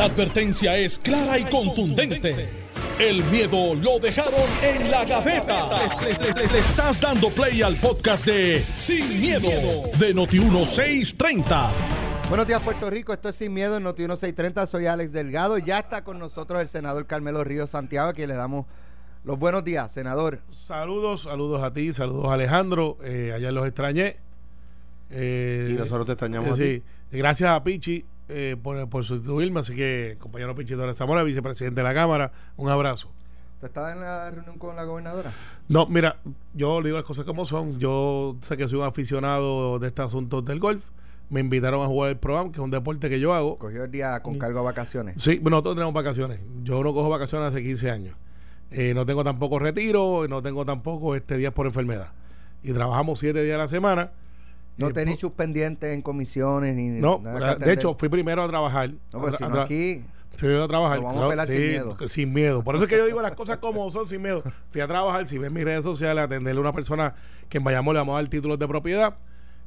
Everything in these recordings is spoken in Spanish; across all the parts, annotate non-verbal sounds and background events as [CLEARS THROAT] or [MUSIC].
La advertencia es clara y contundente. El miedo lo dejaron en la gaveta. Le, le- le- le estás dando play al podcast de Sin, miedo, de Noti1630. Buenos días, Puerto Rico. Esto es Sin Miedo en Noti 1630. Soy Alex Delgado. Ya está con nosotros el senador Carmelo Ríos Santiago, a quien le damos los buenos días, senador. Saludos, saludos a ti, saludos a Alejandro. Eh, ayer los extrañé. Eh, Y nosotros te extrañamos a sí. Gracias a Pichi eh, por, por sustituirme. Así que, compañero Pichi Torres Zamora, vicepresidente de la Cámara, un abrazo. ¿Usted estaba en la reunión con la gobernadora? No, mira, yo le digo las cosas como son. Yo sé que soy un aficionado de este asunto del golf. Me invitaron a jugar el programa, que es un deporte que yo hago. Cogió el día con cargo a vacaciones. Sí, bueno, nosotros tenemos vacaciones. Yo no cojo vacaciones hace 15 años. Eh, no tengo tampoco retiro, no tengo tampoco este días por enfermedad. Y trabajamos siete días a la semana. No Eh, tenéis sus pendientes en comisiones ni No, nada de hecho, fui primero a trabajar. No, pues A- si a aquí. Fui primero a trabajar. Vamos a pelar sin miedo. [LAUGHS] Sin miedo. Por eso es que yo digo las cosas como son, sin miedo. Fui a trabajar, si ves mis redes sociales, a atenderle a una persona que en Bayamón le vamos a dar títulos de propiedad.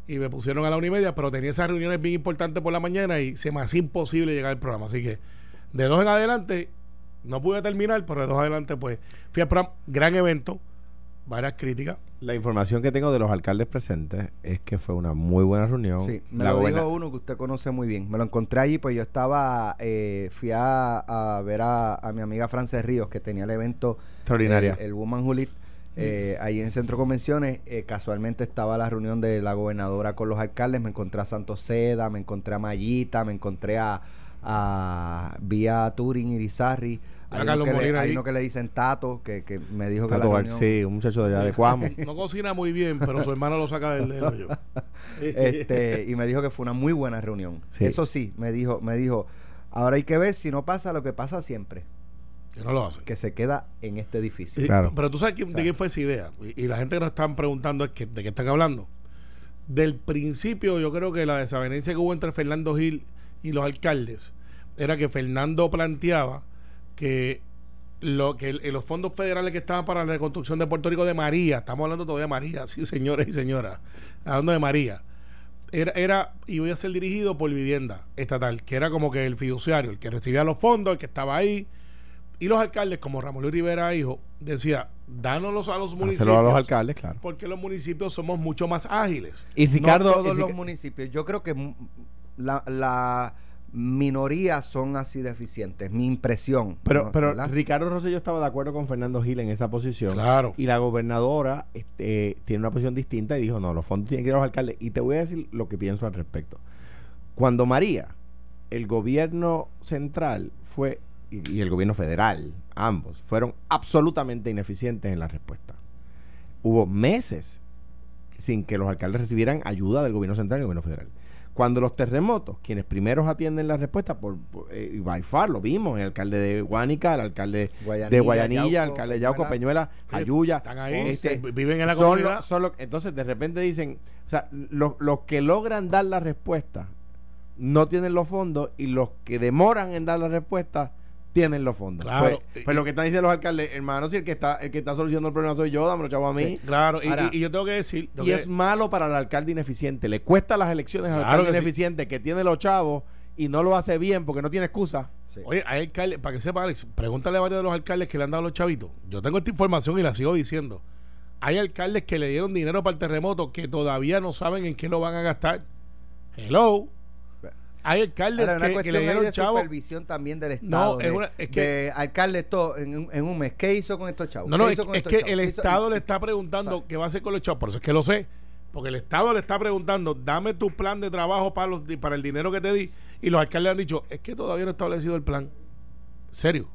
Y me pusieron a la una y media, pero tenía esas reuniones bien importantes por la mañana y se me hacía imposible llegar al programa. Así que de dos en adelante, no pude terminar, pero de dos en adelante, pues fui al programa. Gran evento, varias críticas. La información que tengo de los alcaldes presentes es que fue una muy buena reunión. Sí, me La lo dijo uno que usted conoce muy bien. Me lo encontré allí, pues yo estaba, eh, fui a, a ver a, a mi amiga Frances Ríos, que tenía el evento Extraordinaria. El, el Woman Lead, eh, ahí en Centro Convenciones. eh, casualmente estaba la reunión de la gobernadora con los alcaldes. Me encontré a Santos Seda, me encontré a Mayita, me encontré a, a Vía Turing Irizarri. A Hay uno, Carlos que le, Molina hay ahí. uno que le dicen Tato, que, que me dijo que Tato la Bar- reunión, sí, un muchacho de allá de Cuamo. [LAUGHS] No cocina muy bien, pero su hermano lo saca del del hoyo. [LAUGHS] este, y me dijo que fue una muy buena reunión. Sí. Eso sí, me dijo, me dijo, ahora hay que ver si no pasa lo que pasa siempre, Que no lo hace. que se queda en este edificio. Claro. Pero tú sabes quién- de quién fue esa idea. Y, y la gente que nos están preguntando es que, de qué están hablando. Del principio, yo creo que la desavenencia que hubo entre Fernando Gil y los alcaldes era que Fernando planteaba que lo que los fondos federales que estaban para la reconstrucción de Puerto Rico de María, estamos hablando todavía de María, [LAUGHS] sí, señores y señoras, hablando de María, era, era iba a ser dirigido por vivienda estatal, que era como que el fiduciario, el que recibía los fondos, el que estaba ahí, y los alcaldes, como Ramón Luis Rivera, hijo, decía, dánoslos a los municipios. A los alcaldes, claro. Porque los municipios somos mucho más ágiles. Y Ricardo. no todos y los municipios. Yo creo que la minoría son así deficientes. Mi impresión. Pero, ¿no? pero ¿verdad? Ricardo Rosselló estaba de acuerdo con Fernando Gil en esa posición. Claro. Y la gobernadora este, tiene una posición distinta y dijo, no, los fondos tienen que ir a los alcaldes. Y te voy a decir lo que pienso al respecto. Cuando María, el gobierno central fue, y, y el gobierno federal, ambos, fueron absolutamente ineficientes en la respuesta. Hubo meses sin que los alcaldes recibieran ayuda del gobierno central y del gobierno federal. Cuando los terremotos, quienes primeros atienden la respuesta, por, por eh, y by far lo vimos, el alcalde de Guánica, el alcalde Guayanilla, de Guayanilla, Yauco, el alcalde de Yauco, Peñuela. Peñuela, Jayuya. Están ahí, este, viven en la son comunidad. son entonces, de repente dicen, o sea, los, los que logran dar la respuesta no tienen los fondos y los que demoran en dar la respuesta tienen los fondos. Claro. Pues, pues lo que están diciendo los alcaldes, hermano, si el que está el que está solucionando el problema soy yo, dámelo chavo a mí. Sí. Claro, y, Ahora- y- y yo tengo que decir. tengo Y que- es malo para el alcalde ineficiente. Le cuesta las elecciones al Claro alcalde que sí. ineficiente que tiene los chavos y no lo hace bien porque no tiene excusa. Sí. Oye, hay alcaldes, para que sepa, Alex, pregúntale a varios de los alcaldes que le han dado a los chavitos. Yo tengo esta información y la sigo diciendo. Hay alcaldes que le dieron dinero para el terremoto que todavía no saben en qué lo van a gastar. Hello. Hay alcaldes Ahora, que, que le dieron de supervisión también del Estado. No, es de, una- es que- de alcalde esto en, un- en un mes. ¿Qué hizo con estos chavos? No, no, ¿Qué es, hizo con es estos que chavos? el. Estado le está preguntando ¿sabes? qué va a hacer con los chavos. Por eso es que lo sé. Porque el Estado le está preguntando, dame tu plan de trabajo para, los, para el dinero que te di. Y los alcaldes han dicho, es que todavía no ha establecido el plan. ¿Serio?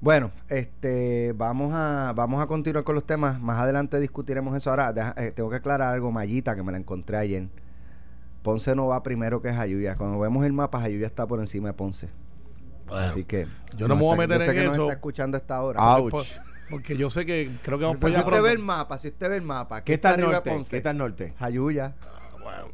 Bueno, este, vamos a, vamos a continuar con los temas. Más adelante discutiremos eso. Ahora, deja- eh, tengo que aclarar algo, Mayita, que me la encontré ayer. Ponce no va primero que Jayuya. Cuando vemos el mapa, Jayuya está por encima de Ponce. Bueno, Así que. yo no me voy a meter yo sé en que nos eso. está escuchando esta hora. Porque- Ouch. Porque yo sé que creo que vamos Pero para si usted ve el mapa, si usted ve el mapa, ¿Qué ¿qué está está al arriba de norte? Ponce? ¿Qué está al norte? Jayuya.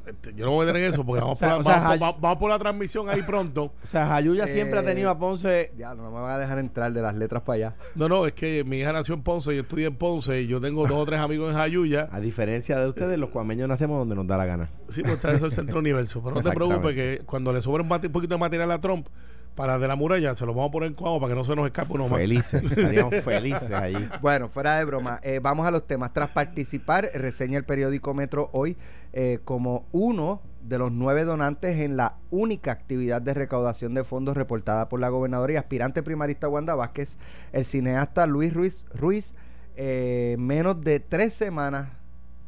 Este, yo no voy a meter en eso porque [LAUGHS] vamos, O sea, por, o sea, vamos, Jay- vamos- vamos por la transmisión ahí pronto. O sea, Jayuya siempre ha Eh, tenido a Ponce. Ya, no me van a dejar entrar de las letras para allá. No, no, es que mi hija nació en Ponce, yo estudié en Ponce y yo tengo dos o tres amigos en Jayuya. A diferencia de ustedes, los cuameños nacemos donde nos da la gana. Sí, pues está eso es el centro universo. Pero no te preocupes que cuando le sobra un, un poquito de material a Trump, para de la muralla, se lo vamos a poner en cuadro para que no se nos escape uno más. Felices, [LAUGHS] estaríamos felices allí. Bueno, fuera de broma, eh, vamos a los temas. Tras participar, reseña el periódico Metro hoy eh, como uno de los nueve donantes en la única actividad de recaudación de fondos reportada por la gobernadora y aspirante primarista Wanda Vázquez, el cineasta Luis Ruiz, Ruiz eh, menos de tres semanas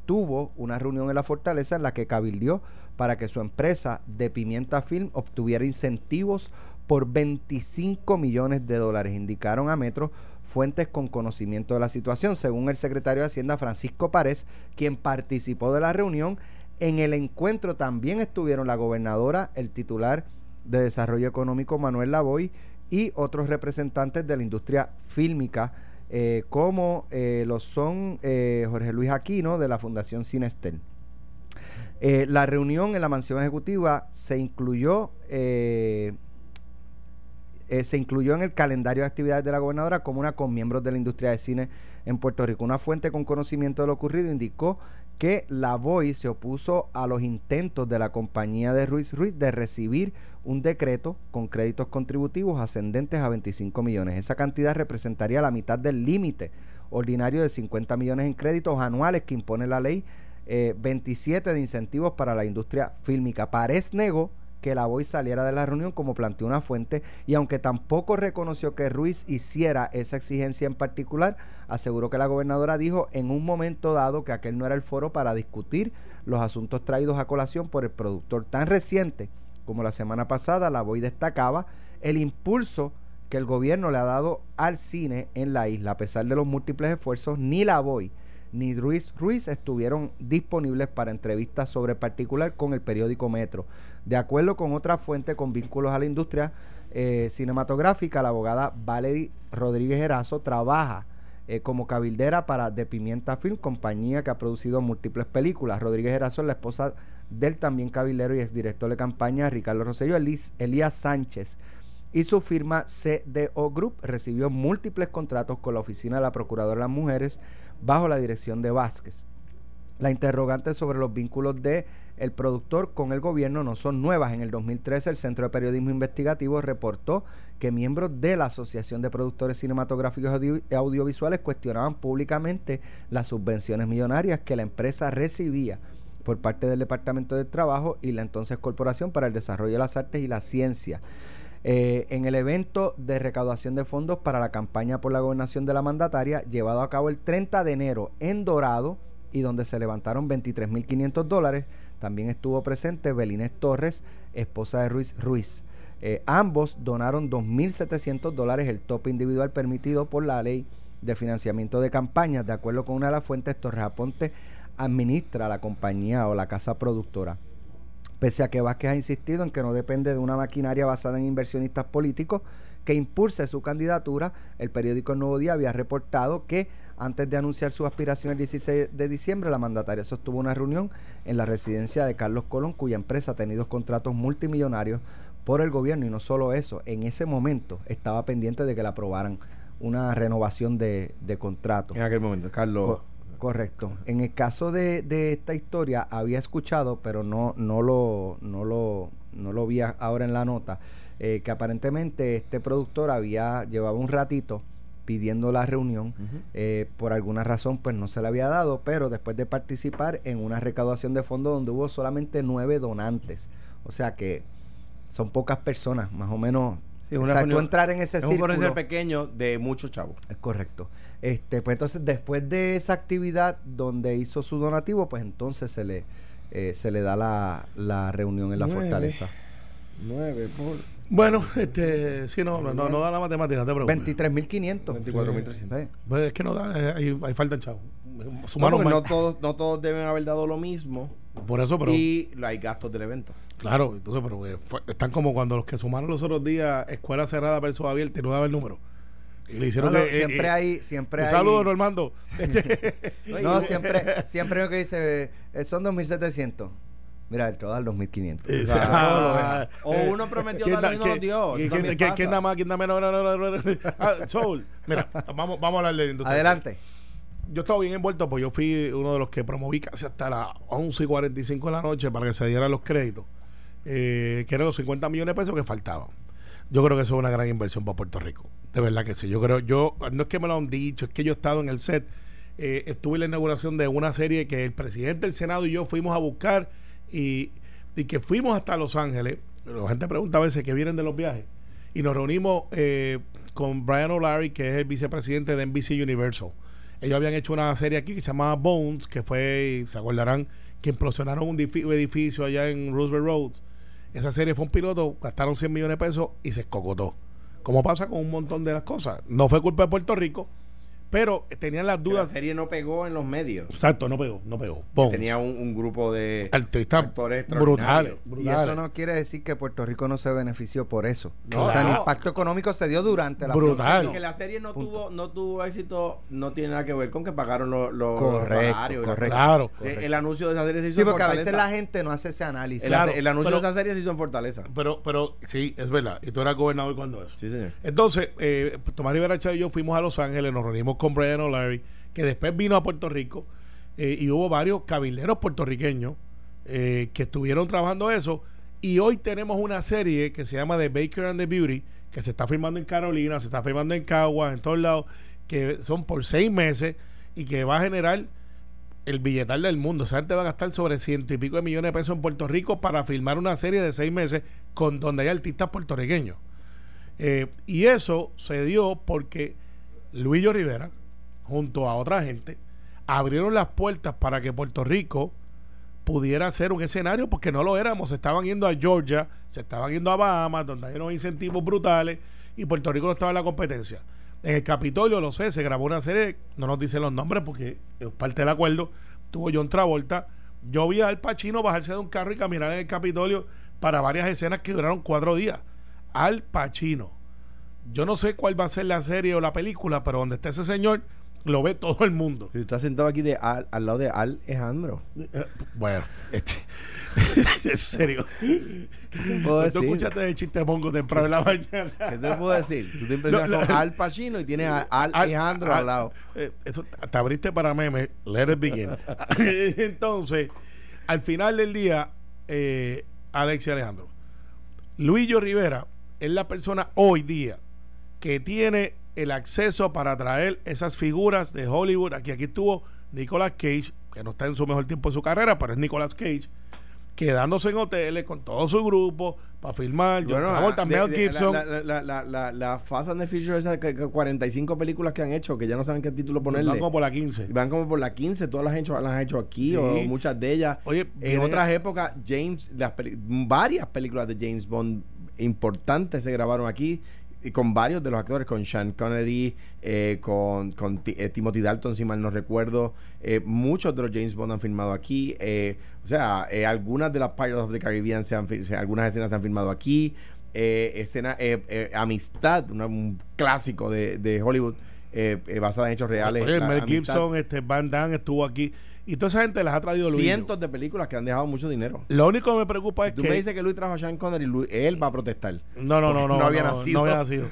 tuvo una reunión en la fortaleza en la que cabildió para que su empresa de Pimienta Film obtuviera incentivos por 25 millones de dólares, indicaron a Metro fuentes con conocimiento de la situación. Según el secretario de Hacienda Francisco Párez, quien participó de la reunión, en el encuentro también estuvieron la gobernadora, el titular de Desarrollo Económico Manuel Lavoy y otros representantes de la industria fílmica, eh, como eh, lo son eh, Jorge Luis Aquino de la Fundación Cinestel. la reunión en la mansión ejecutiva se incluyó eh, se incluyó en el calendario de actividades de la gobernadora como una con miembros de la industria de cine en Puerto Rico. Una fuente con conocimiento de lo ocurrido indicó que la VOY se opuso a los intentos de la compañía de Ruiz Ruiz de recibir un decreto con créditos contributivos ascendentes a 25 millones. Esa cantidad representaría la mitad del límite ordinario de 50 millones en créditos anuales que impone la ley 27 eh, de incentivos para la industria fílmica. Párez negó que la voz saliera de la reunión como planteó una fuente y aunque tampoco reconoció que Ruiz hiciera esa exigencia en particular, aseguró que la gobernadora dijo en un momento dado que aquel no era el foro para discutir los asuntos traídos a colación por el productor tan reciente como la semana pasada, la voz destacaba el impulso que el gobierno le ha dado al cine en la isla, a pesar de los múltiples esfuerzos, ni la voy ni Ruiz Ruiz estuvieron disponibles para entrevistas sobre particular con el periódico Metro. De acuerdo con otra fuente con vínculos a la industria eh, cinematográfica, la abogada Valerie Rodríguez Erazo trabaja eh, como cabildera para De Pimienta Film, compañía que ha producido múltiples películas. Rodríguez Erazo es la esposa del también cabildero y exdirector de campaña Ricardo Rosselló, Elías Sánchez. Y su firma CDO Group recibió múltiples contratos con la Oficina de la Procuradora de las Mujeres bajo la dirección de Vázquez. La interrogante sobre los vínculos de el productor con el gobierno no son nuevas. En el 2013 el Centro de Periodismo Investigativo reportó que miembros de la Asociación de Productores Cinematográficos y Audiovisuales cuestionaban públicamente las subvenciones millonarias que la empresa recibía por parte del Departamento de Trabajo y la entonces Corporación para el Desarrollo de las Artes y la Ciencia. Eh, en el evento de recaudación de fondos para la campaña por la gobernación de la mandataria, llevado a cabo el 30 de enero en Dorado, y donde se levantaron 23.500 dólares. También estuvo presente Belines Torres, esposa de Ruiz Ruiz. Eh, ambos donaron 2.700 dólares, el tope individual permitido por la ley de financiamiento de campañas. De acuerdo con una de las fuentes, Torres Aponte administra la compañía o la casa productora. Pese a que Vázquez ha insistido en que no depende de una maquinaria basada en inversionistas políticos que impulse su candidatura, el periódico El Nuevo Día había reportado que antes de anunciar su aspiración el 16 de diciembre, la mandataria sostuvo una reunión en la residencia de Carlos Colón, cuya empresa ha tenido contratos multimillonarios por el gobierno. Y no solo eso, en ese momento estaba pendiente de que le aprobaran una renovación de, de contrato. En aquel momento, Carlos. Correcto. En el caso de, de, esta historia, había escuchado, pero no, no, lo, no, lo, no lo vi ahora en la nota, eh, que aparentemente este productor había llevado un ratito pidiendo la reunión. Eh, por alguna razón, pues no se le había dado, pero después de participar en una recaudación de fondos donde hubo solamente nueve donantes. O sea que son pocas personas, más o menos. Sí, una entrar en ese es círculo. Un pequeño de muchos chavos. Es correcto. Este, pues entonces, después de esa actividad donde hizo su donativo, pues entonces se le, eh, se le da la, la reunión en la fortaleza. Nueve por bueno, este, sí, no, no, no, da la matemática, te preocupes. 23.500. 24.300. Pues es que no da, eh, hay, hay falta en chavo. no, todos, no todos deben haber dado lo mismo. Por eso, pero. Y hay gastos del evento. Claro, entonces, pero eh, están como cuando los que sumaron los otros días, escuela cerrada versus abierta y no daba el número. Y le hicieron que, siempre hay siempre hay saludo Normando no siempre siempre lo que dice eh, son 2700 Mira, el total 2.500. Ah, o uno prometió darle y no lo dio. ¿Quién nada más? ¿Quién nada menos? Ah, Soul. Mira, vamos, vamos a hablar de industria. Adelante. Yo estaba bien envuelto, pues yo fui uno de los que promoví casi hasta las 11 y 45 de la noche para que se dieran los créditos, eh, que eran los 50 millones de pesos que faltaban. Yo creo que eso es una gran inversión para Puerto Rico. De verdad que sí. Yo creo, yo, no es que me lo han dicho, es que yo he estado en el set. Eh, estuve en la inauguración de una serie que el presidente del Senado y yo fuimos a buscar y, que fuimos hasta Los Ángeles. La gente pregunta a veces que vienen de los viajes. Y nos reunimos eh, con Brian O'Larry, que es el vicepresidente de NBC Universal. Ellos habían hecho una serie aquí que se llamaba Bones, que fue, se acordarán, que implosionaron un edificio allá en Roosevelt Roads. Esa serie fue un piloto, gastaron 100 millones de pesos y se escocotó. Como pasa con un montón de las cosas. No fue culpa de Puerto Rico, pero tenían las dudas. La serie no pegó en los medios. Exacto, no pegó, no pegó. Tenía un, un, grupo de artistas actores brutales, Y eso no quiere decir que Puerto Rico no se benefició por eso. No, el impacto económico se dio durante la Brutal. Que la serie no tuvo no tuvo éxito no tiene nada que ver con que pagaron los, los, salarios. Correcto. Claro. El, anuncio de esa serie se hizo Sí, porque a veces la gente no hace ese análisis. El, el anuncio de esa serie se hizo en Fortaleza. Pero, pero sí, es verdad. Y tú eras gobernador cuando eso. Sí, señor. Entonces, eh, Tomás Rivera Chávez y yo fuimos a Los Ángeles, nos reunimos con Brian O'Larry que después vino a Puerto Rico eh, y hubo varios cabileros puertorriqueños eh, que estuvieron trabajando eso. Y hoy tenemos una serie que se llama The Baker and the Beauty, que se está filmando en Carolina, se está filmando en Caguas, en todos lados, que son por seis meses y que va a generar el billetal del mundo. O sea, te va a gastar sobre ciento y pico de millones de pesos en Puerto Rico para filmar una serie de seis meses con donde hay artistas puertorriqueños. Eh, y eso se dio porque Luillo Rivera, junto a otra gente, abrieron las puertas para que Puerto Rico pudiera ser un escenario, porque no lo éramos. Se estaban yendo a Georgia, se estaban yendo a Bahamas, donde hay unos incentivos brutales, y Puerto Rico no estaba en la competencia. En el Capitolio, lo sé, se grabó una serie, no nos dicen los nombres porque es parte del acuerdo. Tuvo John Travolta. Yo vi al Pachino bajarse de un carro y caminar en el Capitolio para varias escenas que duraron cuatro días. Al Pachino. Yo no sé cuál va a ser la serie o la película, pero donde esté ese señor, lo ve todo el mundo. Y está sentado aquí de al, lado de Alejandro. Eh, bueno, [LAUGHS] este, [LAUGHS] es serio. puedo Tú escuchaste el chiste pongo temprano en la mañana. ¿Qué te puedo decir? Tú te impresionas no, con Al Pacino y tienes a Al Alejandro al, lado. Eh, eso, te abriste para meme. Let it begin. [LAUGHS] Entonces, al final del día, eh, Alex y Alejandro, Luillo Rivera es la persona hoy día que tiene el acceso para traer esas figuras de Hollywood. Aquí, aquí estuvo Nicolas Cage, que no está en su mejor tiempo de su carrera, pero es Nicolas Cage, quedándose en hoteles con todo su grupo para filmar. Bueno, Yo también Gibson. La, la, la, la, Fast and the Furious, esas 45 películas que han hecho, que ya no saben qué título ponerle. Van como por la 15. Van como por la 15, todas las, han hecho, las han hecho aquí, o muchas de ellas. Oye, en otras épocas, James, las varias películas de James Bond importantes se grabaron aquí y con varios de los actores, con Sean Connery, eh, con, con eh, Timothy Dalton, si mal no recuerdo. Eh, muchos de los James Bond han filmado aquí. o sea, algunas de las Pirates of the Caribbean, se han, algunas escenas se han filmado aquí. escena Amistad, un clásico de, de Hollywood, basada en hechos reales. Mel Gibson, este, Van Damme estuvo aquí. Y toda esa gente les ha traído Luis. Cientos de películas que han dejado mucho dinero. Lo único que me preocupa es Tú que. me dices que Luis trajo a Sean Connery y él va a protestar. No, no, no, [LAUGHS] no. No había nacido. No había nacido.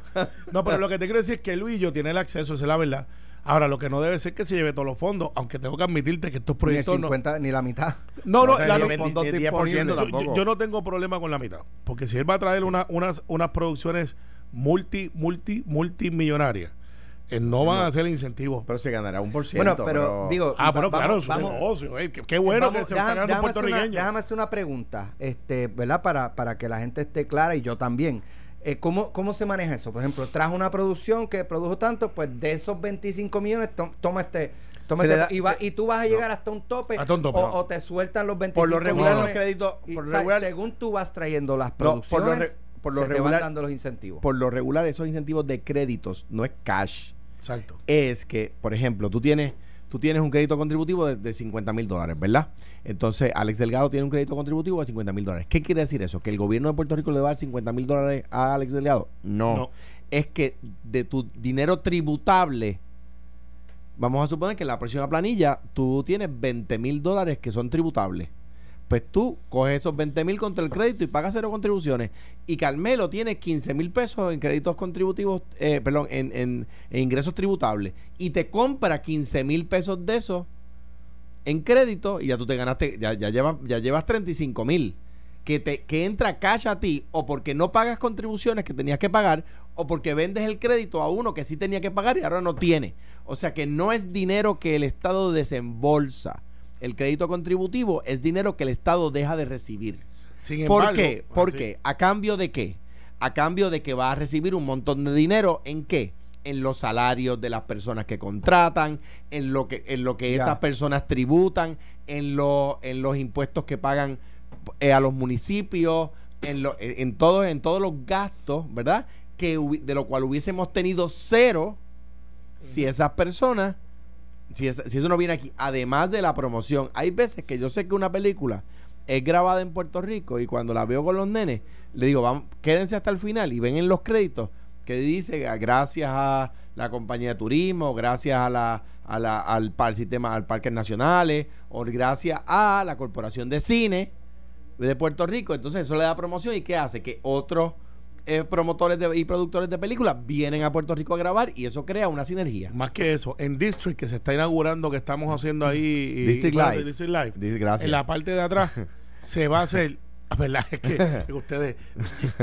no, pero lo que te quiero decir es que Luis y yo tiene el acceso, esa es la verdad. Ahora, lo que no debe ser que se lleve todos los fondos, aunque tengo que admitirte que estos proyectos. Ni, 50, ni la mitad. No, no, la, los fondos ni, yo, yo, no tengo problema con la mitad. Porque si él va a traer una, unas, unas producciones multi, multi, multimillonarias no van a hacer incentivos. Pero se ganará un por ciento. Bueno, pero, digo. Ah, pero claro, es un negocio. Eh, qué, bueno que se está ganando puertorriqueños. Déjame hacer una pregunta, este, ¿verdad? Para, para que la gente esté clara y yo también. Eh, ¿cómo, ¿Cómo se maneja eso? Por ejemplo, trajo una producción que produjo tanto, pues de esos 25 millones, toma este. Toma este y, va, y, tú vas a llegar hasta un tope, hasta un tope o, te sueltan los 25 Por lo regular, los créditos. Por lo regular, según tú vas trayendo las producciones, por lo, se regular, te van dando los incentivos. Por lo regular, esos incentivos de créditos no es cash Exacto. Es que, por ejemplo, tú tienes, tú tienes un crédito contributivo de, de 50 mil dólares, ¿verdad? Entonces, Alex Delgado tiene un crédito contributivo de 50 mil dólares. ¿Qué quiere decir eso? ¿Que el gobierno de Puerto Rico le va a dar 50 mil dólares a Alex Delgado? No. no. Es que de tu dinero tributable, vamos a suponer que en la próxima planilla tú tienes 20 mil dólares que son tributables pues tú coges esos 20 mil contra el crédito y pagas cero contribuciones. Y Carmelo tiene 15 mil pesos en créditos contributivos, eh, perdón, en, en, ingresos tributables. Y te compra 15 mil pesos de eso en crédito y ya tú te ganaste, ya, ya, llevas, ya llevas 35 mil. que, te, que entra cash a ti o porque no pagas contribuciones que tenías que pagar o porque vendes el crédito a uno que sí tenía que pagar y ahora no tiene. O sea que no es dinero que el Estado desembolsa. El crédito contributivo es dinero que el Estado deja de recibir. Sin ¿Por embargo, qué? ¿Por qué? ¿A cambio de qué? A cambio de que va a recibir un montón de dinero en qué? En los salarios de las personas que contratan, en lo que, en lo que Ya. esas personas tributan, en, lo- en los impuestos que pagan eh, a los municipios, en, lo- en, en todo- en todos los gastos, ¿verdad? Que, de lo cual hubiésemos tenido cero si esas personas, si, si eso no viene aquí, además de la promoción. Hay veces que yo sé que una película es grabada en Puerto Rico y cuando la veo con los nenes, le digo, vamos, quédense hasta el final y ven en los créditos que dice "Ah, gracias a la compañía de turismo, gracias a la, a al, sistema, al parques nacionales, o gracias a la corporación de cine de Puerto Rico. Entonces eso le da promoción y ¿qué hace? Que otros eh, promotores de- y productores de películas vienen a Puerto Rico a grabar y eso crea una sinergia. Más que eso, en District, que se está inaugurando, que estamos haciendo ahí. y- District Live. District Live. En la parte de atrás [LAUGHS] se va a hacer. La [LAUGHS] verdad es que, [LAUGHS] que ustedes,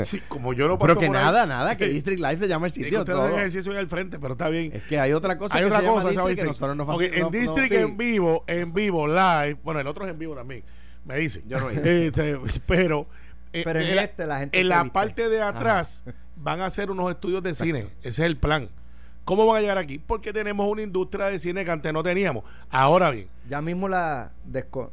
sí, como yo no paso Pero que por ahí, nada, nada, que District Live se llama el es que sitio. ustedes todo. ejercicio ahí al frente, pero está bien. Es que hay otra cosa Hay que otra se llama cosa, District ¿sabes? que nosotros no Ok, faci- en no- no- District sí. en vivo, en vivo, live. Bueno, el otro es en vivo también. Me dicen. Yo no. Este, pero Pero en la- este la gente en se la viste. parte de atrás van a hacer unos estudios de cine. Ese es el plan. ¿Cómo van a llegar aquí? Porque tenemos una industria de cine que antes no teníamos. Ahora bien, Ya mismo la desco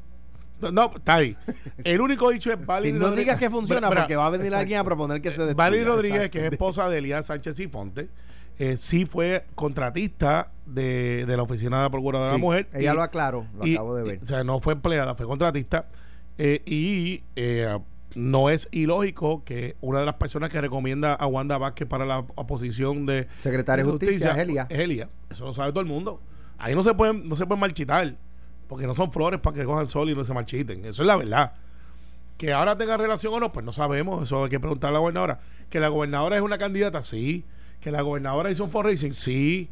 no, está ahí. El único dicho es [LAUGHS] Si Valerie no Rodríguez. digas que funciona, Bra- porque va a venir alguien a proponer que se destruya. Valerie Rodríguez, Exacto. que es esposa de Elías Sánchez y Ponte, eh, sí fue contratista de, de la Oficina de la Procuradora de la Mujer. ella y- lo aclaró, lo y- acabo de ver. y- o sea, no fue empleada, fue contratista. eh, y eh, no es ilógico que una de las personas que recomienda a Wanda Vázquez para la oposición de Secretaria de Justicia, es Elia. es Elia. Eso lo sabe todo el mundo. Ahí no se pueden, no se pueden marchitar. Porque no son flores para que cojan sol y no se marchiten. Eso es la verdad. Que ahora tenga relación o no, pues no sabemos. Eso hay que preguntarle a la gobernadora. Que la gobernadora es una candidata, sí. Que la gobernadora hizo un fundraising, sí.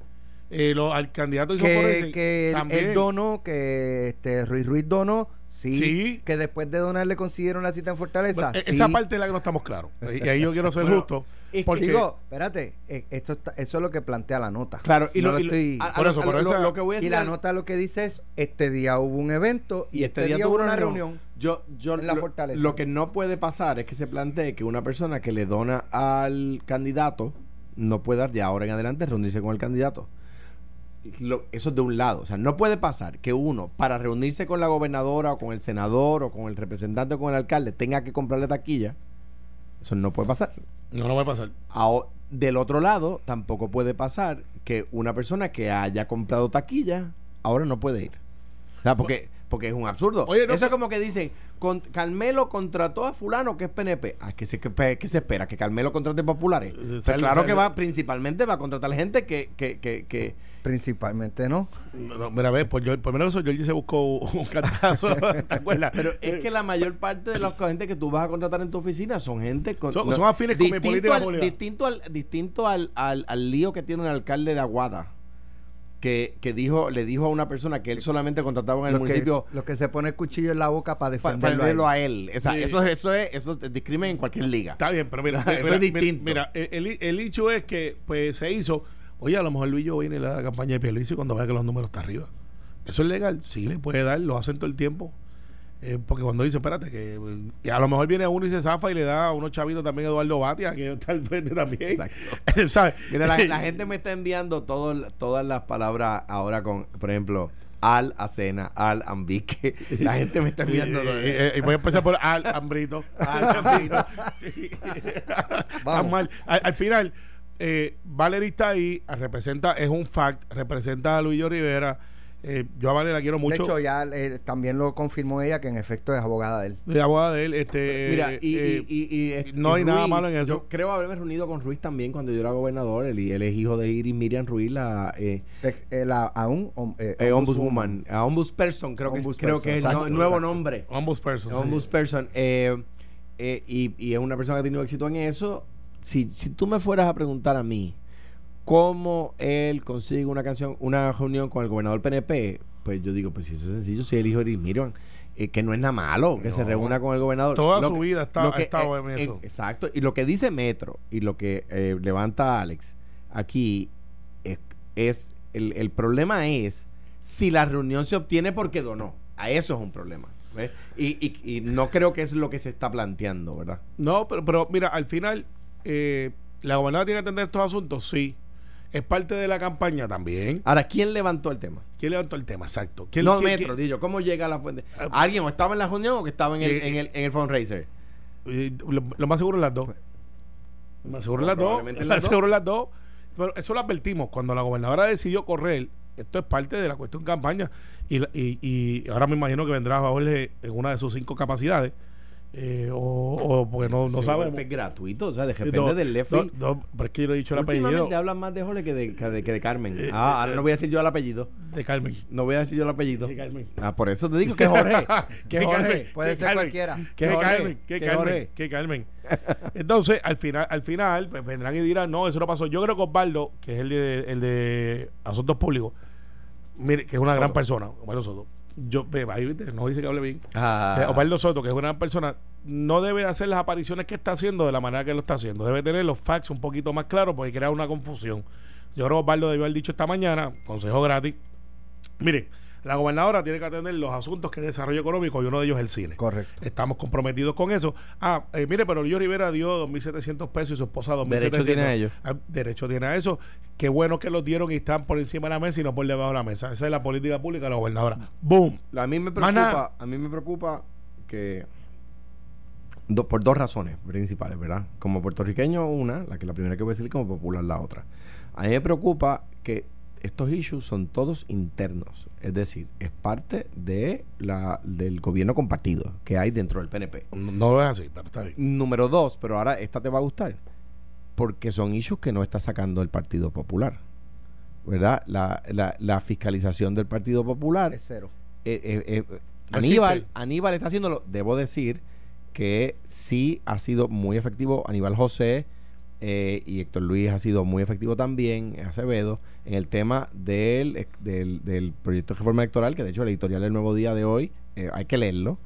Eh, lo- al candidato hizo un que, fundraising, que él donó, que este Ruiz Ruiz donó, sí, Sí. que después de donar le consiguieron la cita en Fortaleza. Bueno, e- sí. Esa parte es la que no estamos claros. [LAUGHS] Y ahí yo quiero ser Bueno, justo. Porque Digo, espérate, eh, esto está- eso es lo que plantea la nota. Claro, y, No lo, y que voy a y decir la al- nota lo que dice es, este día hubo un evento y, este, día, hubo una reunión. Yo, yo en la lo, Fortaleza. lo que no puede pasar es que se plantee que una persona que le dona al candidato no pueda de ahora en adelante reunirse con el candidato. Lo- eso es de un lado. O sea, no puede pasar que uno, para reunirse con la gobernadora o con el senador o con el representante o con el alcalde, tenga que comprarle taquilla. Eso no puede pasar. no, no va a pasar. Del otro lado, tampoco puede pasar que una persona que haya comprado taquilla ahora no puede ir. O sea, porque, porque es un absurdo. Oye, no, Eso es como que dicen, con, Carmelo contrató a fulano que es PNP. Ah, ¿qué se, qué, qué se espera? ¿Que Carmelo contrate populares? Eh, Pues sale- claro que va, principalmente va a contratar gente que... que, que, que Principalmente no. No, no, mira, ve, pues yo, por lo menos eso, Georgie se buscó un [LAUGHS] cantazo. ¿Te acuerdas? pero es que la mayor parte de la gente que tú vas a contratar en tu oficina son gente con, Son- son afines con mi distinto política al, distinto al distinto al, al, al lío que tiene el alcalde de Aguada que, que dijo le dijo a una persona que él solamente contrataba en el Lo municipio que, lo que se pone el cuchillo en la boca para para defenderlo. a él. a él. O sea, Sí. eso, eso es eso es discrimen en cualquier liga. Está bien, pero mira, [LAUGHS] Eso mira, es distinto. Mira, mira, el, el hecho es que pues se hizo. Oye, a lo mejor Luis yo viene y le da la campaña de Pierluisi cuando vea que los números están arriba. ¿Eso es legal? Sí, le puede dar, lo hacen todo el tiempo. Eh, porque cuando dice, espérate, que eh, y a lo mejor viene uno y se zafa y le da a unos chavitos también a Eduardo Batia, que está al frente también. Exacto. [LAUGHS] ¿Sabes? Mira, la, la [LAUGHS] gente me está enviando todo- todas las palabras ahora con, por ejemplo, al acena, al ambique. La gente me está enviando todo. [LAUGHS] Eh, eh, eh, voy a empezar por al hambrito. Al. Sí. Mal. Al, al final, eh, Valerie está ahí, representa, es un fact, representa a Luis Rivera. Eh, yo a Valerie la quiero De mucho. hecho, ya eh, también lo confirmó ella que en efecto es abogada de él. de abogada de él. Este, Mira, y, eh, y- y- y- este, no hay nada malo en eso. Yo creo haberme reunido con Ruiz también cuando yo era gobernador. Él, él es hijo de Iris Miriam Ruiz, la eh, Eh, eh, la- aún om- eh, eh, ombudswoman. A ombudsperson, creo que, es- creo que es el no- nuevo exacto. nombre. sí. Ombudsperson. Eh, eh, y, y es una persona que ha tenido éxito en eso. Si, si tú me fueras a preguntar a mí cómo él consigue una canción, una reunión con el gobernador PNP, pues yo digo, pues si eso es sencillo, soy el hijo de Miriam. eh, que no es nada malo que se reúna con el gobernador. Toda Lo su que- vida está- ha estado en eso. exacto. Y lo que dice Metro y lo que eh, levanta Alex aquí es, es- el, el problema es si la reunión se obtiene porque donó. A eso es un problema. ¿ves? Y, y- y no creo que es lo que se está planteando, ¿verdad? No, pero, pero mira, al final, eh, ¿la gobernadora tiene que atender estos asuntos? Sí. ¿Es parte de la campaña también? Ahora, ¿quién levantó el tema? ¿Quién levantó el tema? Exacto. ¿Quién, No, quién- Metro, ¿cómo llega a la fuente? Ah, ¿Alguien o estaba en la reunión o que estaba en el, eh, en el, en el fundraiser? Eh, lo, lo más seguro es las dos. Lo más seguro es las dos. Lo más seguro es las dos. Pero eso lo advertimos. Cuando la gobernadora decidió correr, esto es parte de la cuestión campaña. Y, y, y ahora me imagino que vendrá Jorge en una de sus cinco capacidades. Eh, o, o porque no, no sabemos. golpe gratuito, o sea, de repente No, del left no, no, pero es que yo he dicho el apellido Últimamente hablan más de Jorge que de, que de, que de Carmen. Eh, ah, eh, ahora no voy a decir yo el apellido. de Carmen. No voy a decir yo el apellido. De Carmen. Ah, por eso te digo que [LAUGHS] Jorge. que Jorge. Carmen, Puede ser Carmen, cualquiera. Que Carmen, que Carmen, que Carmen. Entonces, al final, al final, pues, vendrán y dirán, no, eso no pasó. Yo creo que Osvaldo, que es el de, el de Asuntos Públicos, mire, que es una gran persona, Osvaldo Soto. Yo, no dice que hable bien. Ah. Eh, Osvaldo Soto, que es una persona, no debe hacer las apariciones que está haciendo de la manera que lo está haciendo. Debe tener los facts un poquito más claros porque crea una confusión. Yo creo que Osvaldo debió haber dicho esta mañana, consejo gratis. Mire, la gobernadora tiene que atender los asuntos que es desarrollo económico y uno de ellos es el cine. Correcto. Estamos comprometidos con eso. Ah, eh, mire, pero Luis Rivera dio 2.700 pesos y su esposa 2.700. Derecho tiene a ello. Ah, derecho tiene a eso. Qué bueno que los dieron y están por encima de la mesa y no por debajo de la mesa. Esa es la política pública de la gobernadora. ¡Boom! A mí me preocupa, a mí me preocupa que do- por dos razones principales, ¿verdad? Como puertorriqueño una, la que la primera que voy a decir, como popular la otra. A mí me preocupa que estos issues son todos internos, es decir, es parte de la del gobierno compartido que hay dentro del PNP. No, no es así, pero está bien. Número dos, pero ahora esta te va a gustar, porque son issues que no está sacando el Partido Popular, ¿verdad? La, la, la fiscalización del Partido Popular Es cero. eh, eh, eh. Aníbal, Aníbal está haciéndolo, debo decir que sí ha sido muy efectivo Aníbal José eh, y Héctor Luis ha sido muy efectivo también, Acevedo, en el tema del, eh, del, del proyecto de reforma electoral, que de hecho el editorial del Nuevo Día de hoy, eh, hay que leerlo.